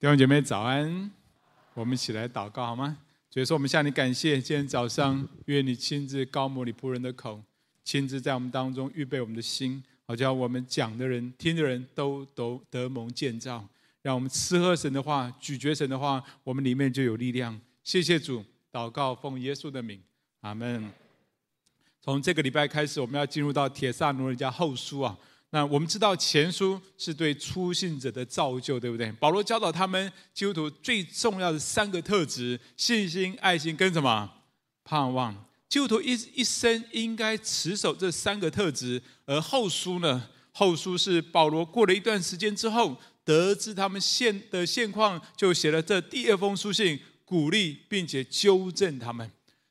弟兄姐妹早安，我们一起来祷告好吗？所以说，我们向你感谢，今天早上愿你亲自高抹你仆人的口，亲自在我们当中预备我们的心，好叫我们讲的人、听的人都都得蒙建造，让我们吃喝神的话、咀嚼神的话，我们里面就有力量。谢谢主，祷告奉耶稣的名，阿门。从这个礼拜开始，我们要进入到帖撒罗尼迦后书啊。那我们知道前书是对初信者的造就，对不对？保罗教导他们基督徒最重要的三个特质：信心、爱心跟什么？盼望。基督徒一一生应该持守这三个特质。而后书呢？后书是保罗过了一段时间之后，得知他们现的现况，就写了这第二封书信，鼓励并且纠正他们。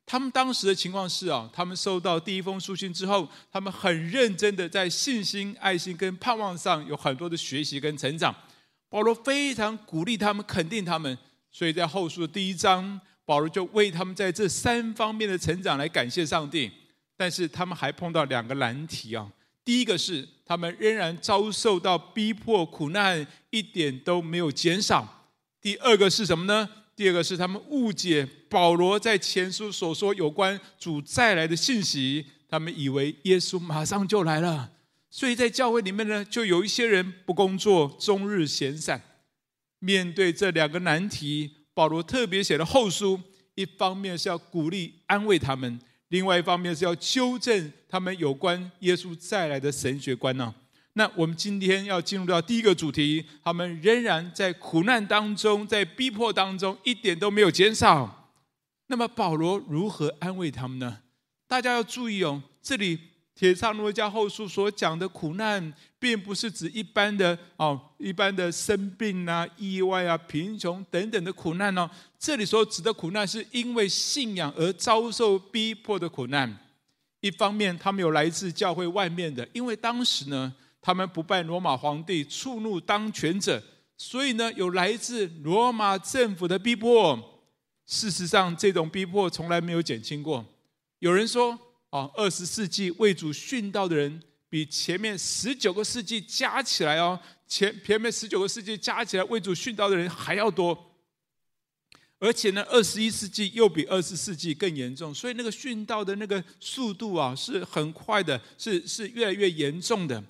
他们当时的情况是啊，他们收到第一封书信之后，他们很认真的在信心、爱心跟盼望上有很多的学习跟成长。保罗非常鼓励他们，肯定他们，所以在后书的第一章，保罗就为他们在这三方面的成长来感谢上帝。但是他们还碰到两个难题啊，第一个是他们仍然遭受到逼迫苦难，一点都没有减少；第二个是什么呢？第二个是他们误解保罗在前书所说有关主再来的信息，他们以为耶稣马上就来了，所以在教会里面呢，就有一些人不工作，终日闲散。面对这两个难题，保罗特别写了后书，一方面是要鼓励安慰他们，另外一方面是要纠正他们有关耶稣再来的神学观呢。那我们今天要进入到第一个主题，他们仍然在苦难当中，在逼迫当中，一点都没有减少。那么保罗如何安慰他们呢？大家要注意哦，这里帖撒罗尼迦后书所讲的苦难，并不是指一般的哦，一般的生病啊、意外啊、贫穷等等的苦难哦。这里所指的苦难，是因为信仰而遭受逼迫的苦难。一方面，他们有来自教会外面的，因为当时呢。他们不拜罗马皇帝，触怒当权者，所以呢，有来自罗马政府的逼迫。事实上，这种逼迫从来没有减轻过。有人说，啊，二十世纪为主殉道的人，比前面十九个世纪加起来哦，前前面十九个世纪加起来为主殉道的人还要多。而且呢，二十一世纪又比二十世纪更严重，所以那个殉道的那个速度啊，是很快的，是是越来越严重的。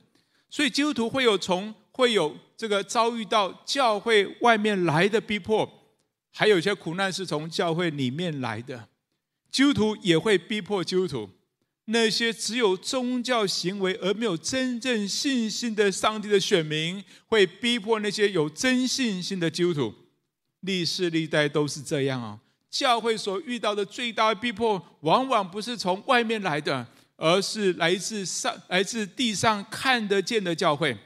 所以基督徒会有从会有这个遭遇到教会外面来的逼迫，还有一些苦难是从教会里面来的。基督徒也会逼迫基督徒，那些只有宗教行为而没有真正信心的上帝的选民，会逼迫那些有真信心的基督徒。历世历代都是这样啊！教会所遇到的最大的逼迫，往往不是从外面来的。而是来自上、来自地上看得见的教会，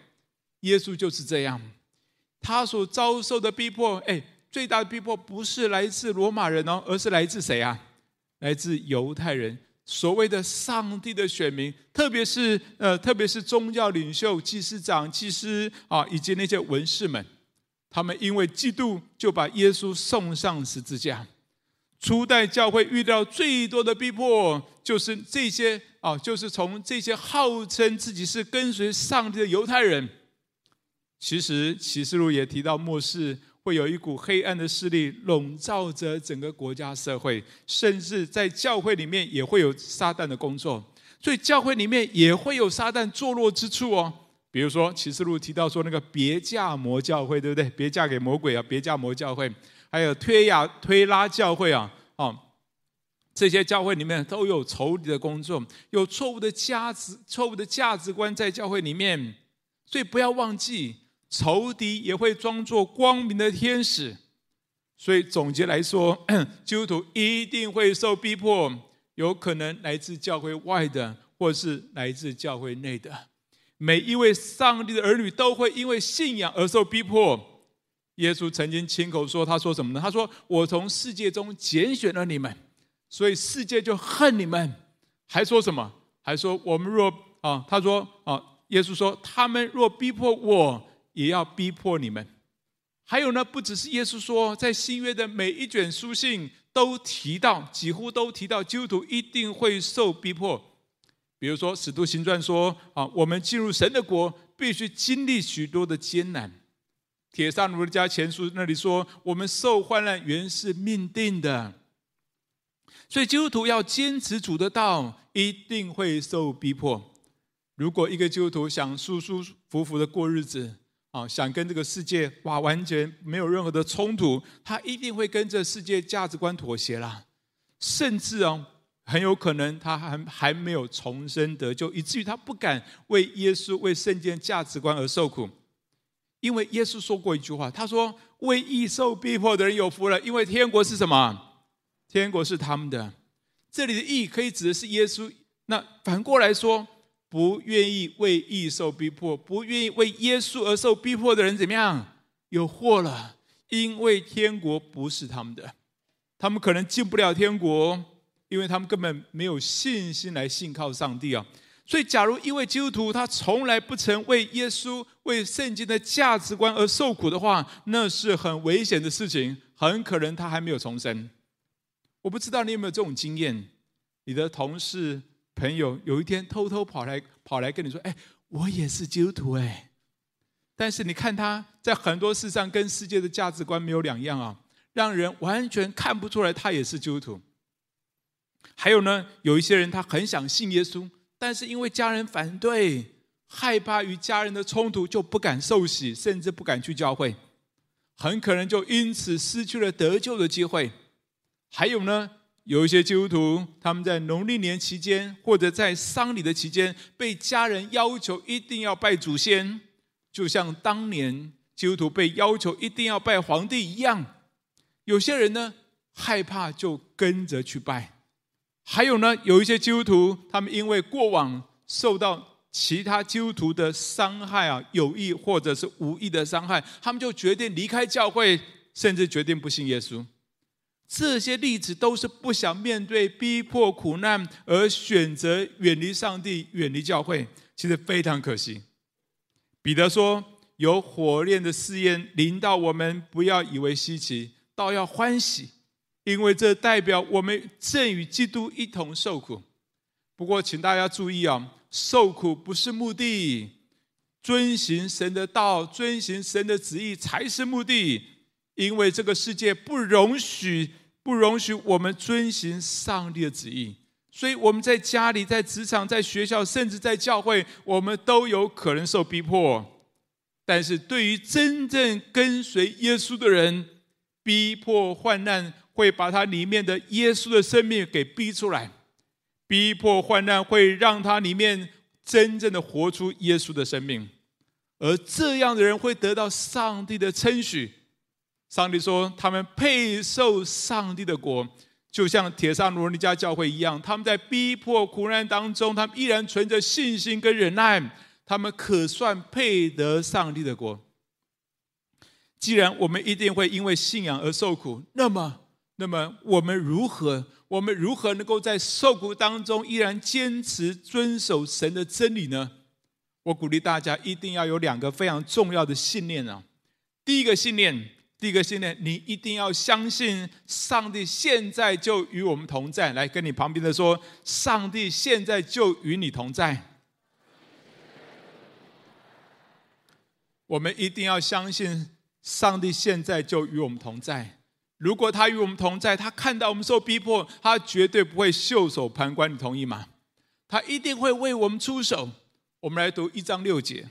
耶稣就是这样。他所遭受的逼迫，哎，最大的逼迫不是来自罗马人哦，而是来自谁啊？来自犹太人，所谓的上帝的选民，特别是呃，特别是宗教领袖、祭司长、祭司啊，以及那些文士们，他们因为嫉妒，就把耶稣送上十字架。初代教会遇到最多的逼迫，就是这些啊，就是从这些号称自己是跟随上帝的犹太人。其实启示录也提到，末世会有一股黑暗的势力笼罩着整个国家社会，甚至在教会里面也会有撒旦的工作。所以教会里面也会有撒旦坐落之处哦。比如说启示录提到说那个别嫁魔教会，对不对？别嫁给魔鬼啊，别嫁魔教会。还有推雅推拉教会啊，啊，这些教会里面都有仇敌的工作，有错误的价值、错误的价值观在教会里面，所以不要忘记，仇敌也会装作光明的天使。所以总结来说，基督徒一定会受逼迫，有可能来自教会外的，或是来自教会内的。每一位上帝的儿女都会因为信仰而受逼迫。耶稣曾经亲口说：“他说什么呢？他说：‘我从世界中拣选了你们，所以世界就恨你们。’还说什么？还说我们若啊，他说啊，耶稣说他们若逼迫我，也要逼迫你们。还有呢，不只是耶稣说，在新约的每一卷书信都提到，几乎都提到基督徒一定会受逼迫。比如说《使徒行传》说啊，我们进入神的国，必须经历许多的艰难。”帖撒罗尼迦前书那里说，我们受患难原是命定的。所以基督徒要坚持主的道，一定会受逼迫。如果一个基督徒想舒舒服服的过日子，啊，想跟这个世界哇完全没有任何的冲突，他一定会跟这世界价值观妥协啦。甚至哦，很有可能他还还没有重生得救，以至于他不敢为耶稣、为圣经价值观而受苦。因为耶稣说过一句话，他说：“为义受逼迫的人有福了，因为天国是什么？天国是他们的。”这里的义可以指的是耶稣。那反过来说，不愿意为义受逼迫，不愿意为耶稣而受逼迫的人怎么样？有祸了，因为天国不是他们的，他们可能进不了天国，因为他们根本没有信心来信靠上帝啊。所以，假如一位基督徒他从来不曾为耶稣、为圣经的价值观而受苦的话，那是很危险的事情。很可能他还没有重生。我不知道你有没有这种经验：你的同事、朋友有一天偷偷跑来跑来跟你说：“哎，我也是基督徒哎。”但是你看他在很多事上跟世界的价值观没有两样啊，让人完全看不出来他也是基督徒。还有呢，有一些人他很想信耶稣。但是因为家人反对，害怕与家人的冲突，就不敢受洗，甚至不敢去教会，很可能就因此失去了得救的机会。还有呢，有一些基督徒，他们在农历年期间或者在丧礼的期间，被家人要求一定要拜祖先，就像当年基督徒被要求一定要拜皇帝一样。有些人呢，害怕就跟着去拜。还有呢，有一些基督徒，他们因为过往受到其他基督徒的伤害啊，有意或者是无意的伤害，他们就决定离开教会，甚至决定不信耶稣。这些例子都是不想面对逼迫苦难而选择远离上帝、远离教会，其实非常可惜。彼得说：“有火炼的试验临到我们，不要以为稀奇，倒要欢喜。”因为这代表我们正与基督一同受苦。不过，请大家注意啊，受苦不是目的，遵行神的道、遵行神的旨意才是目的。因为这个世界不容许、不容许我们遵行上帝的旨意，所以我们在家里、在职场、在学校，甚至在教会，我们都有可能受逼迫。但是对于真正跟随耶稣的人，逼迫患难。会把他里面的耶稣的生命给逼出来，逼迫患难会让他里面真正的活出耶稣的生命，而这样的人会得到上帝的称许。上帝说他们配受上帝的国，就像帖撒罗尼加教会一样，他们在逼迫苦难当中，他们依然存着信心跟忍耐，他们可算配得上帝的国。既然我们一定会因为信仰而受苦，那么。那么我们如何？我们如何能够在受苦当中依然坚持遵守神的真理呢？我鼓励大家一定要有两个非常重要的信念啊！第一个信念，第一个信念，你一定要相信上帝现在就与我们同在。来，跟你旁边的说，上帝现在就与你同在。我们一定要相信上帝现在就与我们同在。如果他与我们同在，他看到我们受逼迫，他绝对不会袖手旁观。你同意吗？他一定会为我们出手。我们来读一章六节，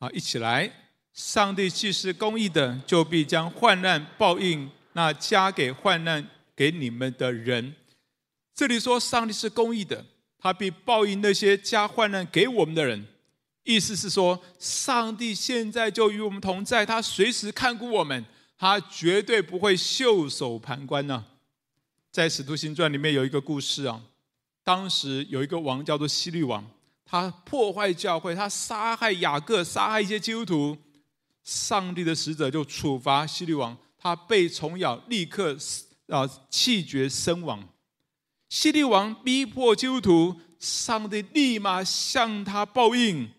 好，一起来。上帝既是公义的，就必将患难报应那加给患难给你们的人。这里说上帝是公义的，他必报应那些加患难给我们的人。意思是说，上帝现在就与我们同在，他随时看顾我们。他绝对不会袖手旁观呢、在《使徒行传》里面有一个故事啊，当时有一个王叫做希律王，他破坏教会，他杀害雅各，杀害一些基督徒。上帝的使者就处罚希律王，他被虫咬，立刻啊气绝身亡。希律王逼迫基督徒，上帝立马向他报应，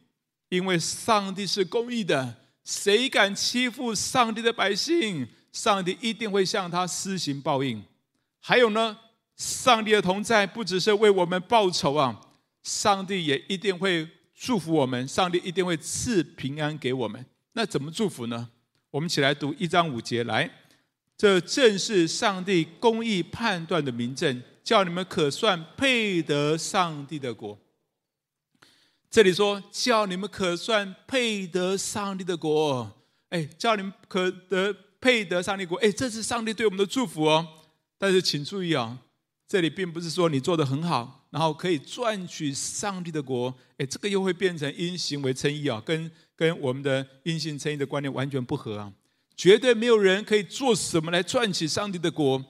因为上帝是公义的。谁敢欺负上帝的百姓，上帝一定会向他施行报应。还有呢，上帝的同在不只是为我们报仇啊，上帝也一定会祝福我们，上帝一定会赐平安给我们。那怎么祝福呢？我们一起来读一章五节来，这正是上帝公义判断的明证，叫你们可算配得上帝的国。这里说，叫你们可算配得上帝的国，哎，叫你们可得配得上帝国，哎，这是上帝对我们的祝福哦。但是请注意啊，这里并不是说你做得很好，然后可以赚取上帝的国，哎，这个又会变成因行为称义啊，跟跟我们的因信称义的观念完全不合啊！绝对没有人可以做什么来赚取上帝的国。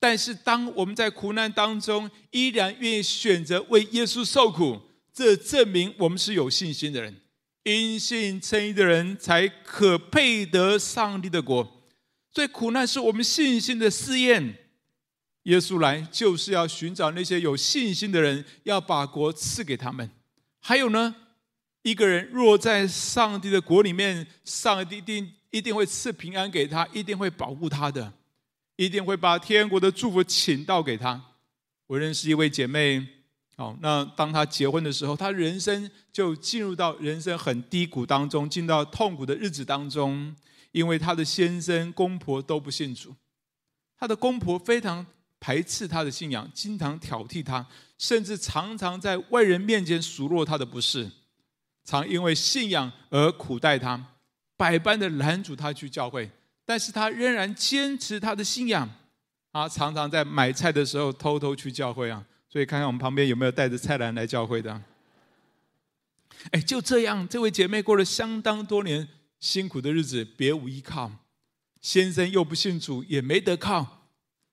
但是当我们在苦难当中依然愿意选择为耶稣受苦，这证明我们是有信心的人。因信称义的人才可配得上帝的国。所以苦难是我们信心的试验。耶稣来就是要寻找那些有信心的人，要把国赐给他们。还有呢？一个人若在上帝的国里面，上帝一定一定会赐平安给他，一定会保护他的，一定会把天国的祝福请到给他。我认识一位姐妹，哦，那当他结婚的时候，他人生就进入到人生很低谷当中，进到痛苦的日子当中，因为他的先生公婆都不信主，他的公婆非常排斥他的信仰，经常挑剔他，甚至常常在外人面前数落他的不是。常因为信仰而苦待他，百般的拦阻他去教会，但是他仍然坚持他的信仰。啊常常在买菜的时候偷偷去教会啊，所以看看我们旁边有没有带着菜篮来教会的。哎，就这样，这位姐妹过了相当多年辛苦的日子，别无依靠，先生又不信主，也没得靠，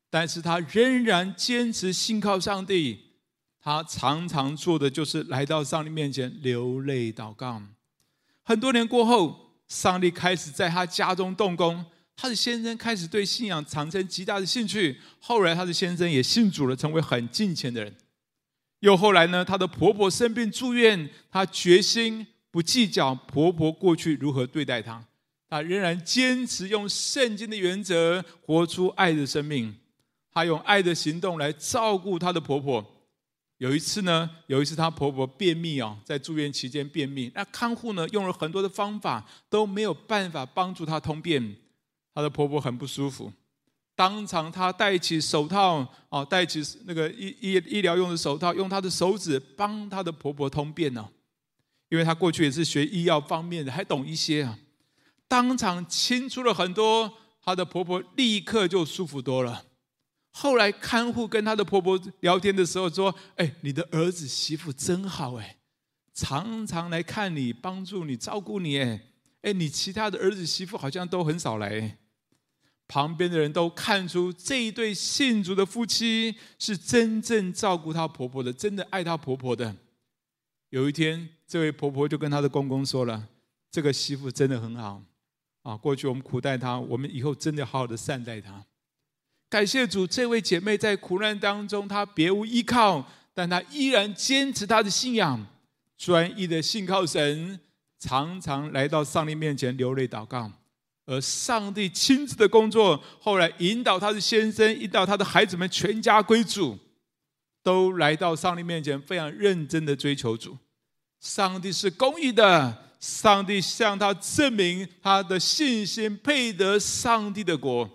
但是他仍然坚持信靠上帝。他常常做的就是来到上帝面前流泪祷告。很多年过后，上帝开始在他家中动工，他的先生开始对信仰产生极大的兴趣。后来，他的先生也信主了，成为很敬虔的人。又后来呢，他的婆婆生病住院，他决心不计较婆婆过去如何对待他，他仍然坚持用圣经的原则活出爱的生命。他用爱的行动来照顾他的婆婆。有一次呢，有一次她婆婆便秘哦，在住院期间便秘，那看护呢用了很多的方法都没有办法帮助她通便，她的婆婆很不舒服，当场她戴起手套哦，戴起那个医医医疗用的手套，用她的手指帮她的婆婆通便呢，因为她过去也是学医药方面的，还懂一些啊，当场清出了很多，她的婆婆立刻就舒服多了。后来看护跟她的婆婆聊天的时候说：“哎，你的儿子媳妇真好哎，常常来看你，帮助你，照顾你哎，哎，你其他的儿子媳妇好像都很少来。”旁边的人都看出这一对信主的夫妻是真正照顾她婆婆的，真的爱她婆婆的。有一天，这位婆婆就跟她的公公说了：“这个媳妇真的很好啊，过去我们苦待她，我们以后真的好好的善待她。”感谢主，这位姐妹在苦难当中，她别无依靠，但她依然坚持她的信仰，专一的信靠神，常常来到上帝面前流泪祷告，而上帝亲自的工作，后来引导他的先生，引导他的孩子们全家归主，都来到上帝面前，非常认真的追求主。上帝是公义的，上帝向他证明他的信心配得上帝的国。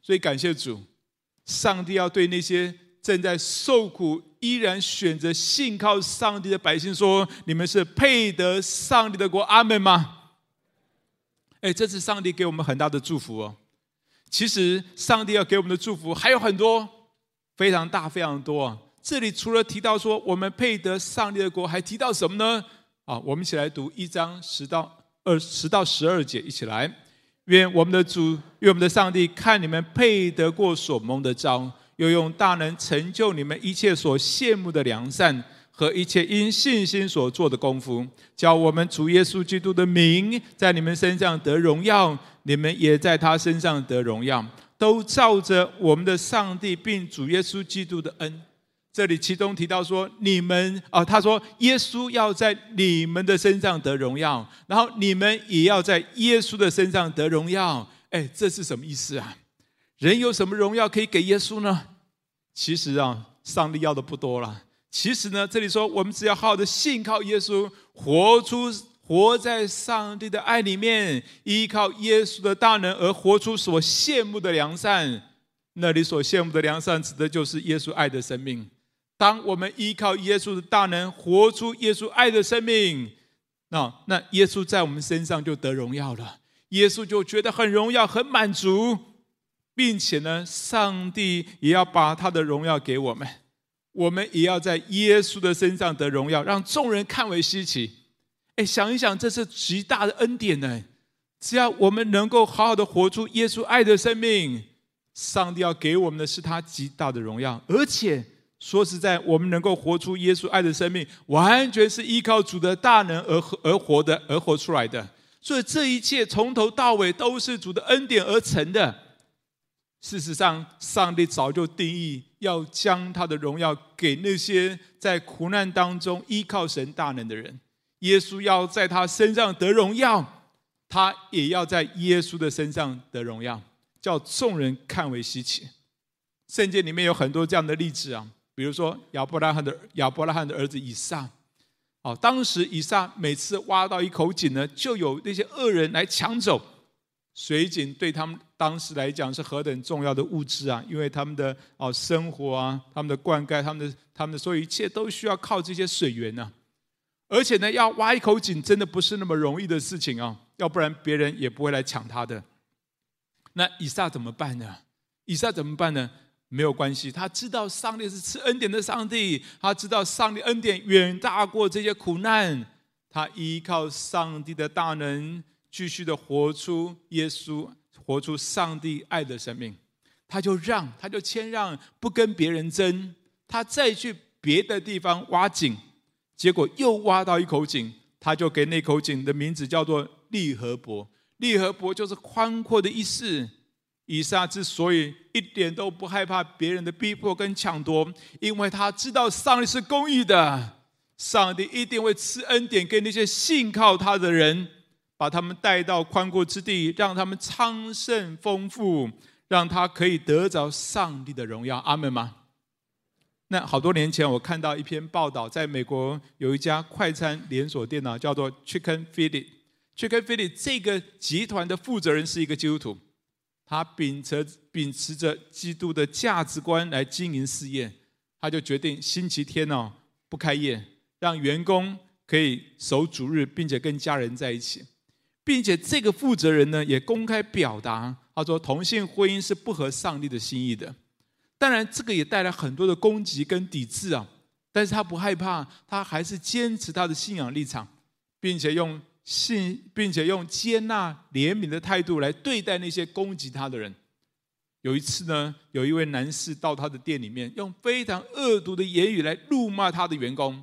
所以感谢主，上帝要对那些正在受苦、依然选择信靠上帝的百姓说：“你们是配得上帝的国。”阿门吗？哎，这是上帝给我们很大的祝福哦。其实上帝要给我们的祝福还有很多，非常大、非常多。这里除了提到说我们配得上帝的国，还提到什么呢？啊，我们一起来读一章十到二十到十二节，一起来。愿我们的主，愿我们的上帝看你们配得过所蒙的章，又用大能成就你们一切所羡慕的良善和一切因信心所做的功夫，叫我们主耶稣基督的名在你们身上得荣耀，你们也在他身上得荣耀，都照着我们的上帝并主耶稣基督的恩。这里其中提到说，你们啊，他说耶稣要在你们的身上得荣耀，然后你们也要在耶稣的身上得荣耀。哎，这是什么意思啊？人有什么荣耀可以给耶稣呢？其实啊，上帝要的不多了。其实呢，这里说我们只要好好的信靠耶稣，活出活在上帝的爱里面，依靠耶稣的大能而活出所羡慕的良善。那里所羡慕的良善，指的就是耶稣爱的生命。当我们依靠耶稣的大能，活出耶稣爱的生命，那那耶稣在我们身上就得荣耀了。耶稣就觉得很荣耀、很满足，并且呢，上帝也要把他的荣耀给我们，我们也要在耶稣的身上得荣耀，让众人看为稀奇。哎，想一想，这是极大的恩典呢。只要我们能够好好的活出耶稣爱的生命，上帝要给我们的是他极大的荣耀。而且说实在，我们能够活出耶稣爱的生命，完全是依靠主的大能而而活的，而活出来的。所以这一切从头到尾都是主的恩典而成的。事实上，上帝早就定义要将他的荣耀给那些在苦难当中依靠神大能的人。耶稣要在他身上得荣耀，他也要在耶稣的身上得荣耀，叫众人看为稀奇。圣经里面有很多这样的例子啊，比如说亚伯拉罕的亚伯拉罕的儿子以撒。哦，当时以撒每次挖到一口井呢，就有那些恶人来抢走水井，对他们当时来讲是何等重要的物质啊！因为他们的哦生活啊，他们的灌溉，他们的他们的所有一切都需要靠这些水源呢。而且呢，要挖一口井真的不是那么容易的事情啊，要不然别人也不会来抢他的。那以撒怎么办呢？以撒怎么办呢？没有关系，他知道上帝是赐恩典的上帝，他知道上帝恩典远大过这些苦难，他依靠上帝的大能，继续的活出耶稣，活出上帝爱的生命。他就让，他就谦让，不跟别人争，他再去别的地方挖井，结果又挖到一口井，他就给那口井的名字叫做利河伯，利河伯就是宽阔的意思。以撒之所以一点都不害怕别人的逼迫跟抢夺，因为他知道上帝是公义的，上帝一定会赐恩典给那些信靠他的人，把他们带到宽阔之地，让他们昌盛丰富，让他可以得着上帝的荣耀。阿门吗？那好多年前我看到一篇报道，在美国有一家快餐连锁店呢，叫做 Chicken Fil。Chicken Fil 这个集团的负责人是一个基督徒。他秉持秉持着基督的价值观来经营事业，他就决定星期天哦不开业，让员工可以守主日，并且跟家人在一起，并且这个负责人呢也公开表达，他说同性婚姻是不合上帝的心意的。当然，这个也带来很多的攻击跟抵制啊，但是他不害怕，他还是坚持他的信仰立场，并且用。信，并且用接纳、怜悯的态度来对待那些攻击他的人。有一次呢，有一位男士到他的店里面，用非常恶毒的言语来辱骂他的员工，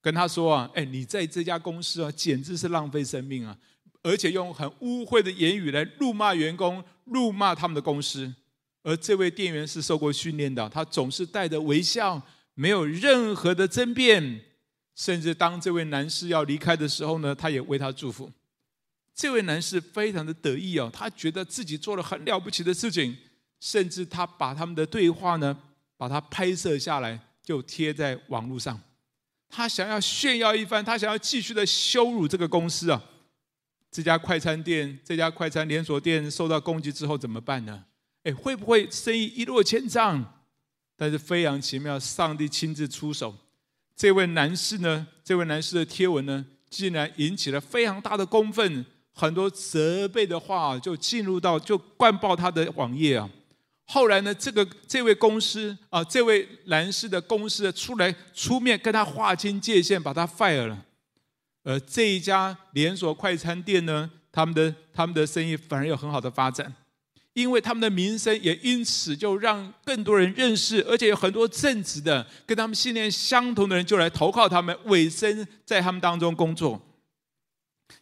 跟他说：“啊，哎，你在这家公司啊，简直是浪费生命啊！”而且用很污秽的言语来辱骂员工，辱骂他们的公司。而这位店员是受过训练的，他总是带着微笑，没有任何的争辩。甚至当这位男士要离开的时候呢，他也为他祝福。这位男士非常的得意哦，他觉得自己做了很了不起的事情，甚至他把他们的对话呢，把它拍摄下来，就贴在网络上。他想要炫耀一番，他想要继续的羞辱这个公司啊。这家快餐店，这家快餐连锁店受到攻击之后怎么办呢？哎，会不会生意一落千丈？但是非常奇妙，上帝亲自出手。这位男士呢，这位男士的贴文呢，竟然引起了非常大的公愤，很多责备的话就进入到就灌爆他的网页啊。后来呢，这个这位公司啊，这位男士的公司出来出面跟他划清界限，把他 fire 了。而这一家连锁快餐店呢，他们的他们的生意反而有很好的发展。因为他们的名声也因此就让更多人认识，而且有很多正直的跟他们信念相同的人就来投靠他们，委身在他们当中工作。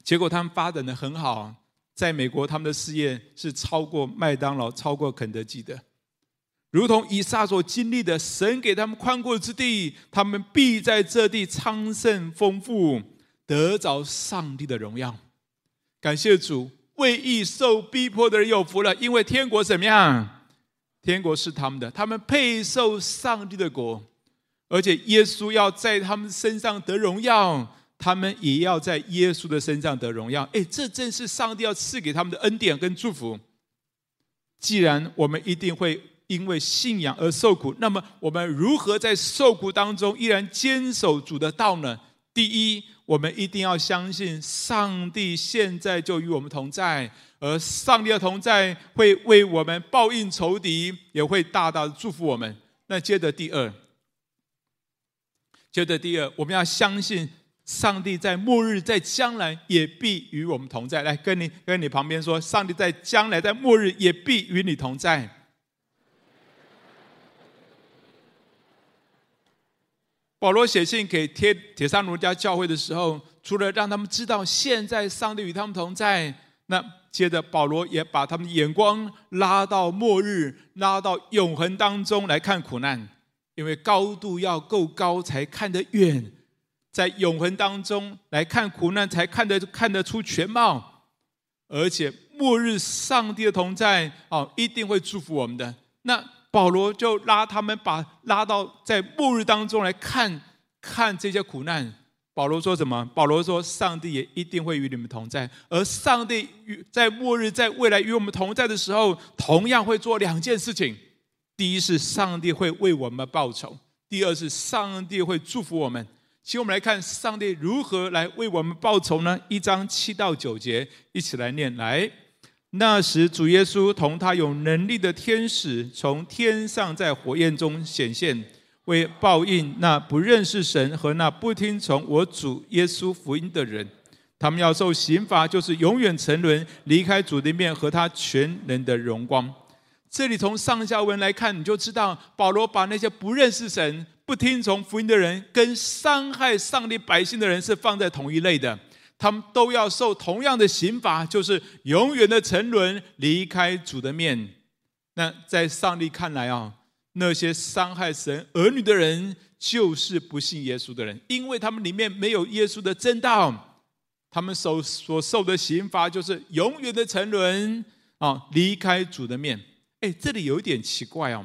结果他们发展得很好，在美国他们的事业是超过麦当劳、超过肯德基的。如同以撒所经历的，神给他们宽阔之地，他们必在这地昌盛丰富，得着上帝的荣耀。感谢主。为义受逼迫的人有福了，因为天国怎么样？天国是他们的，他们配受上帝的国，而且耶稣要在他们身上得荣耀，他们也要在耶稣的身上得荣耀。哎，这正是上帝要赐给他们的恩典跟祝福。既然我们一定会因为信仰而受苦，那么我们如何在受苦当中依然坚守主的道呢？第一，我们一定要相信上帝现在就与我们同在，而上帝的同在会为我们报应仇敌，也会大大的祝福我们。那接着第二，接着第二，我们要相信上帝在末日，在将来也必与我们同在。来，跟你跟你旁边说，上帝在将来，在末日也必与你同在。保罗写信给帖帖撒罗尼迦教会的时候，除了让他们知道现在上帝与他们同在，那接着保罗也把他们的眼光拉到末日，拉到永恒当中来看苦难，因为高度要够高才看得远，在永恒当中来看苦难才看得看得出全貌，而且末日上帝的同在哦，一定会祝福我们的。那。保罗就拉他们，把拉到在末日当中来看看这些苦难。保罗说什么？保罗说：“上帝也一定会与你们同在，而上帝与在末日在未来与我们同在的时候，同样会做两件事情：第一是上帝会为我们报仇；第二是上帝会祝福我们。请我们来看上帝如何来为我们报仇呢？一章七到九节，一起来念来。”那时，主耶稣同他有能力的天使从天上在火焰中显现，为报应那不认识神和那不听从我主耶稣福音的人。他们要受刑罚，就是永远沉沦，离开主的面和他全能的荣光。这里从上下文来看，你就知道保罗把那些不认识神、不听从福音的人，跟伤害上帝百姓的人是放在同一类的。他们都要受同样的刑罚，就是永远的沉沦，离开主的面。那在上帝看来啊，那些伤害神儿女的人，就是不信耶稣的人，因为他们里面没有耶稣的真道，他们所所受的刑罚就是永远的沉沦啊，离开主的面。哎，这里有一点奇怪哦，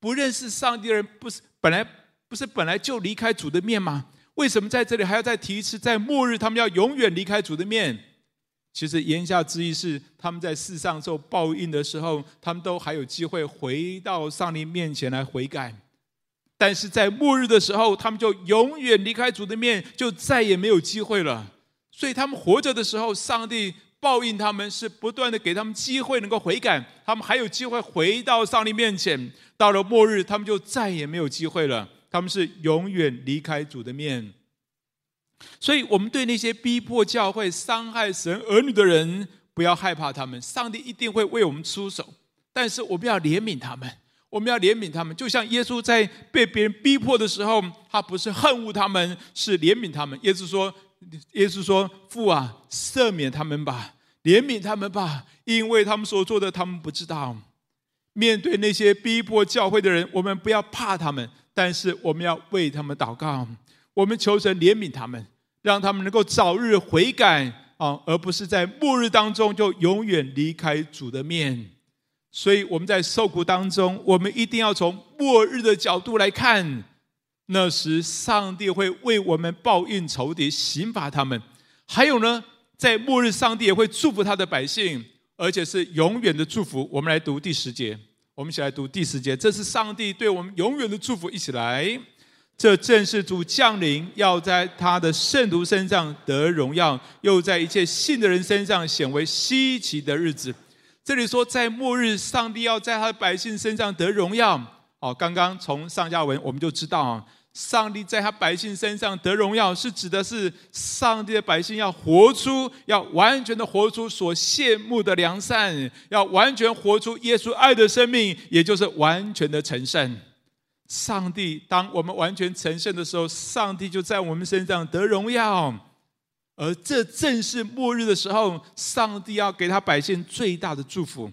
不认识上帝的人，不是本来不是本来就离开主的面吗？为什么在这里还要再提一次？在末日，他们要永远离开主的面。其实言下之意是，他们在世上受报应的时候，他们都还有机会回到上帝面前来悔改。但是在末日的时候，他们就永远离开主的面，就再也没有机会了。所以他们活着的时候，上帝报应他们，是不断的给他们机会能够悔改，他们还有机会回到上帝面前。到了末日，他们就再也没有机会了。他们是永远离开主的面，所以我们对那些逼迫教会、伤害神儿女的人，不要害怕他们，上帝一定会为我们出手。但是我们要怜悯他们，我们要怜悯他们，就像耶稣在被别人逼迫的时候，他不是恨恶他们，是怜悯他们。耶稣说：“耶稣说，父啊，赦免他们吧，怜悯他们吧，因为他们所做的，他们不知道。”面对那些逼迫教会的人，我们不要怕他们。但是我们要为他们祷告，我们求神怜悯他们，让他们能够早日悔改啊，而不是在末日当中就永远离开主的面。所以我们在受苦当中，我们一定要从末日的角度来看。那时上帝会为我们报应仇敌，刑罚他们。还有呢，在末日上帝也会祝福他的百姓，而且是永远的祝福。我们来读第十节。我们一起来读第十节，这是上帝对我们永远的祝福。一起来，这正是主降临，要在他的圣徒身上得荣耀，又在一切信的人身上显为稀奇的日子。这里说，在末日，上帝要在他的百姓身上得荣耀。哦，刚刚从上下文我们就知道啊。上帝在他百姓身上得荣耀，是指的是上帝的百姓要活出，要完全的活出所羡慕的良善，要完全活出耶稣爱的生命，也就是完全的成圣。上帝，当我们完全成圣的时候，上帝就在我们身上得荣耀，而这正是末日的时候，上帝要给他百姓最大的祝福。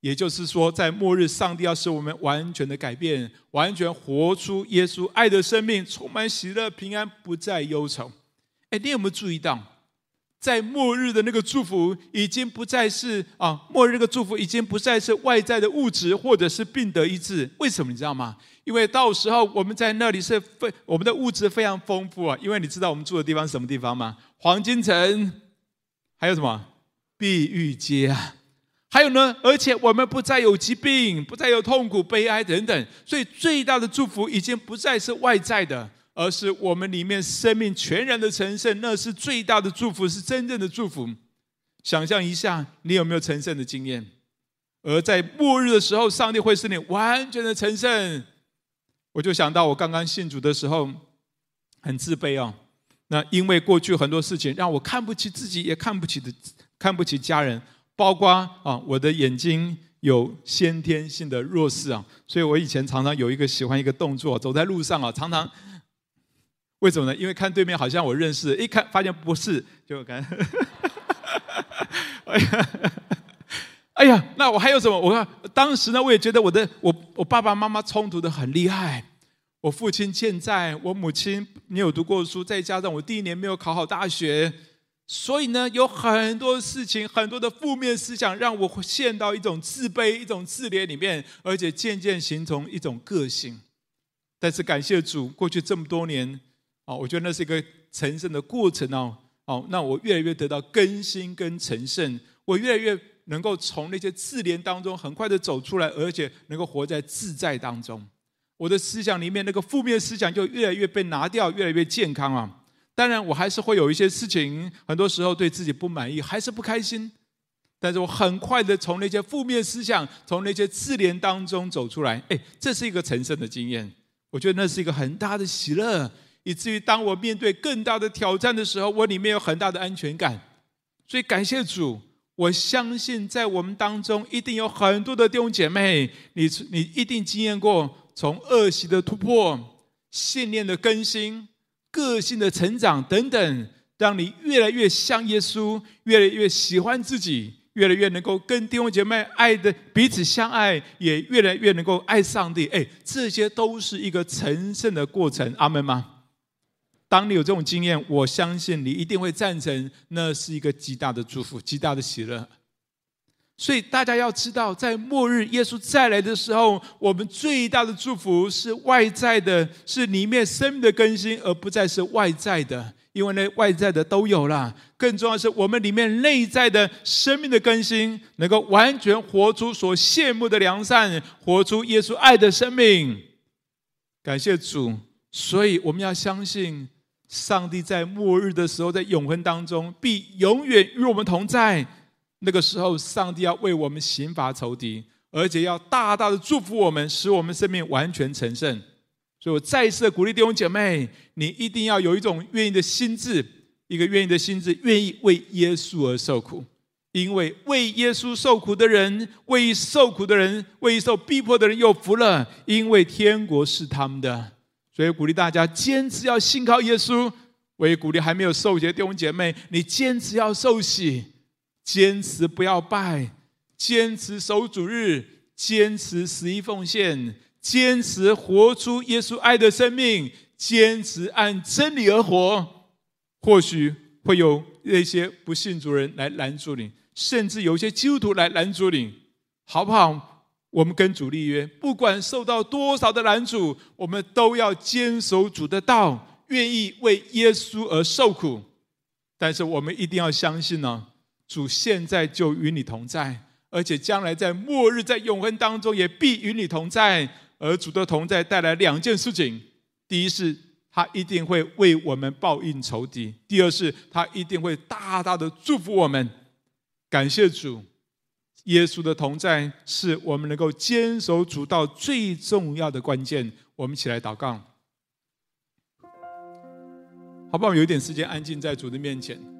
也就是说，在末日，上帝要使我们完全的改变，完全活出耶稣爱的生命，充满喜乐、平安，不再忧愁。哎，你有没有注意到，在末日的那个祝福已经不再是啊，末日那个祝福已经不再是外在的物质或者是病得医治。为什么你知道吗？因为到时候我们在那里是非我们的物质非常丰富啊。因为你知道我们住的地方是什么地方吗？黄金城，还有什么碧玉街啊？还有呢，而且我们不再有疾病，不再有痛苦、悲哀等等。所以最大的祝福已经不再是外在的。而是我们里面生命全然的成圣，那是最大的祝福，是真正的祝福。想象一下，你有没有成圣的经验？而在末日的时候，上帝会使你完全的成圣。我就想到我刚刚信主的时候，很自卑哦。那因为过去很多事情让我看不起自己，也看不起的看不起家人，包括啊，我的眼睛有先天性的弱视啊，所以我以前常常有一个喜欢一个动作，走在路上啊，常常。为什么呢？因为看对面好像我认识，一看发现不是，就看。哎呀，哎呀，那我还有什么？我看当时呢，我也觉得我的我我爸爸妈妈冲突的很厉害。我父亲欠债，我母亲没有读过书，再加上我第一年没有考好大学，所以呢，有很多事情，很多的负面思想，让我陷到一种自卑、一种自怜里面，而且渐渐形成一种个性。但是感谢主，过去这么多年。哦，我觉得那是一个成圣的过程哦。哦，那我越来越得到更新跟成圣，我越来越能够从那些自怜当中很快的走出来，而且能够活在自在当中。我的思想里面那个负面思想就越来越被拿掉，越来越健康啊。当然，我还是会有一些事情，很多时候对自己不满意，还是不开心。但是我很快的从那些负面思想，从那些自怜当中走出来。哎，这是一个成圣的经验，我觉得那是一个很大的喜乐。以至于当我面对更大的挑战的时候，我里面有很大的安全感。所以感谢主，我相信在我们当中一定有很多的弟兄姐妹，你你一定经验过从恶习的突破、信念的更新、个性的成长等等，让你越来越像耶稣，越来越喜欢自己，越来越能够跟弟兄姐妹爱的彼此相爱，也越来越能够爱上帝。哎，这些都是一个成圣的过程。阿门吗？当你有这种经验，我相信你一定会赞成，那是一个极大的祝福，极大的喜乐。所以大家要知道，在末日耶稣再来的时候，我们最大的祝福是外在的，是里面生命的更新，而不再是外在的。因为那外在的都有了，更重要的是我们里面内在的生命的更新，能够完全活出所羡慕的良善，活出耶稣爱的生命。感谢主，所以我们要相信。上帝在末日的时候，在永恒当中，必永远与我们同在。那个时候，上帝要为我们刑罚仇敌，而且要大大的祝福我们，使我们生命完全成圣。所以我再一次的鼓励弟兄姐妹，你一定要有一种愿意的心志，一个愿意的心志，愿意为耶稣而受苦。因为为耶稣受苦的人，为受苦的人，为受逼迫的人有福了，因为天国是他们的。所以鼓励大家坚持要信靠耶稣。我也鼓励还没有受洗的弟兄姐妹，你坚持要受洗，坚持不要拜，坚持守主日，坚持十一奉献，坚持活出耶稣爱的生命，坚持按真理而活。或许会有那些不信主人来拦住你，甚至有些基督徒来拦住你，好不好？我们跟主立约，不管受到多少的拦阻，我们都要坚守主的道，愿意为耶稣而受苦。但是我们一定要相信呢，主现在就与你同在，而且将来在末日、在永恒当中也必与你同在。而主的同在带来两件事情：第一是，他一定会为我们报应仇敌；第二是，他一定会大大的祝福我们。感谢主。耶稣的同在是我们能够坚守主道最重要的关键。我们一起来祷告，好不好？有一点时间安静在主的面前。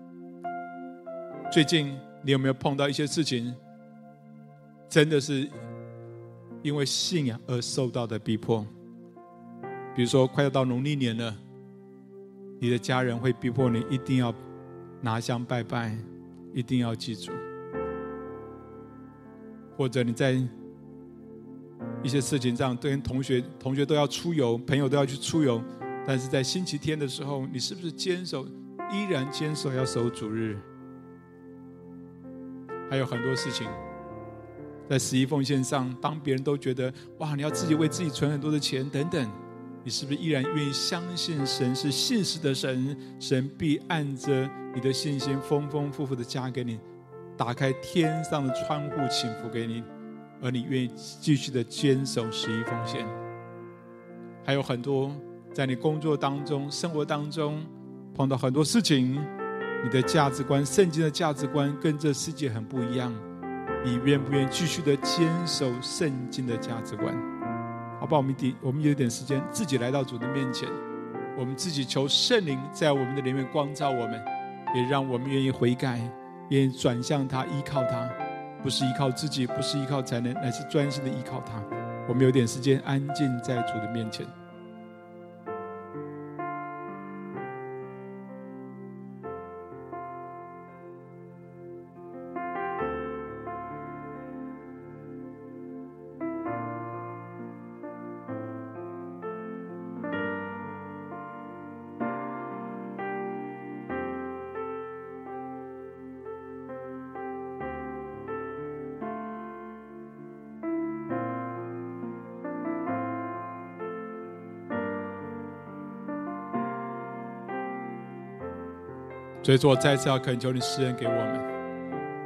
最近你有没有碰到一些事情，真的是因为信仰而受到的逼迫？比如说，快要到农历年了，你的家人会逼迫你一定要拿香拜拜，一定要记住。或者你在一些事情上，跟同学同学都要出游，朋友都要去出游，但是在星期天的时候，你是不是坚守，依然坚守要守主日？还有很多事情，在十一奉献上，当别人都觉得哇，你要自己为自己存很多的钱等等，你是不是依然愿意相信神是信实的神？神必按着你的信心，丰丰富富的加给你，打开天上的窗户，倾福给你，而你愿意继续的坚守十一奉献？还有很多在你工作当中、生活当中碰到很多事情。你的价值观，圣经的价值观跟这世界很不一样。你愿不愿意继续的坚守圣经的价值观？好吧，我们第我们有点时间，自己来到主的面前，我们自己求圣灵在我们的里面光照我们，也让我们愿意悔改，愿意转向他，依靠他，不是依靠自己，不是依靠才能，乃是专心的依靠他。我们有点时间，安静在主的面前。所以说，我再次要恳求你施恩给我们，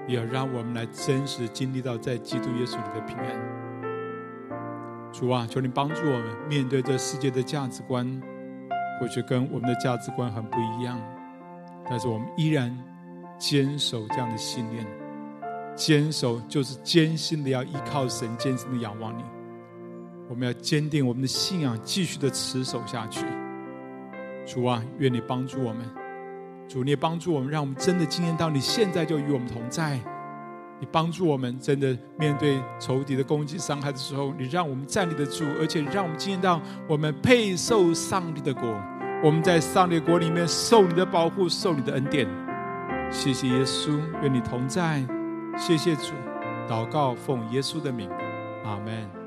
也要让我们来真实经历到在基督耶稣里的平安。主啊，求你帮助我们面对这世界的价值观，或许跟我们的价值观很不一样，但是我们依然坚守这样的信念，坚守就是坚信的要依靠神，坚信的仰望你。我们要坚定我们的信仰，继续的持守下去。主啊，愿你帮助我们。主，你也帮助我们，让我们真的经验到你现在就与我们同在。你帮助我们真的面对仇敌的攻击、伤害的时候，你让我们站立得住，而且让我们经验到我们配受上帝的国。我们在上帝的国里面受你的保护，受你的恩典。谢谢耶稣，愿你同在。谢谢主，祷告奉耶稣的名，阿门。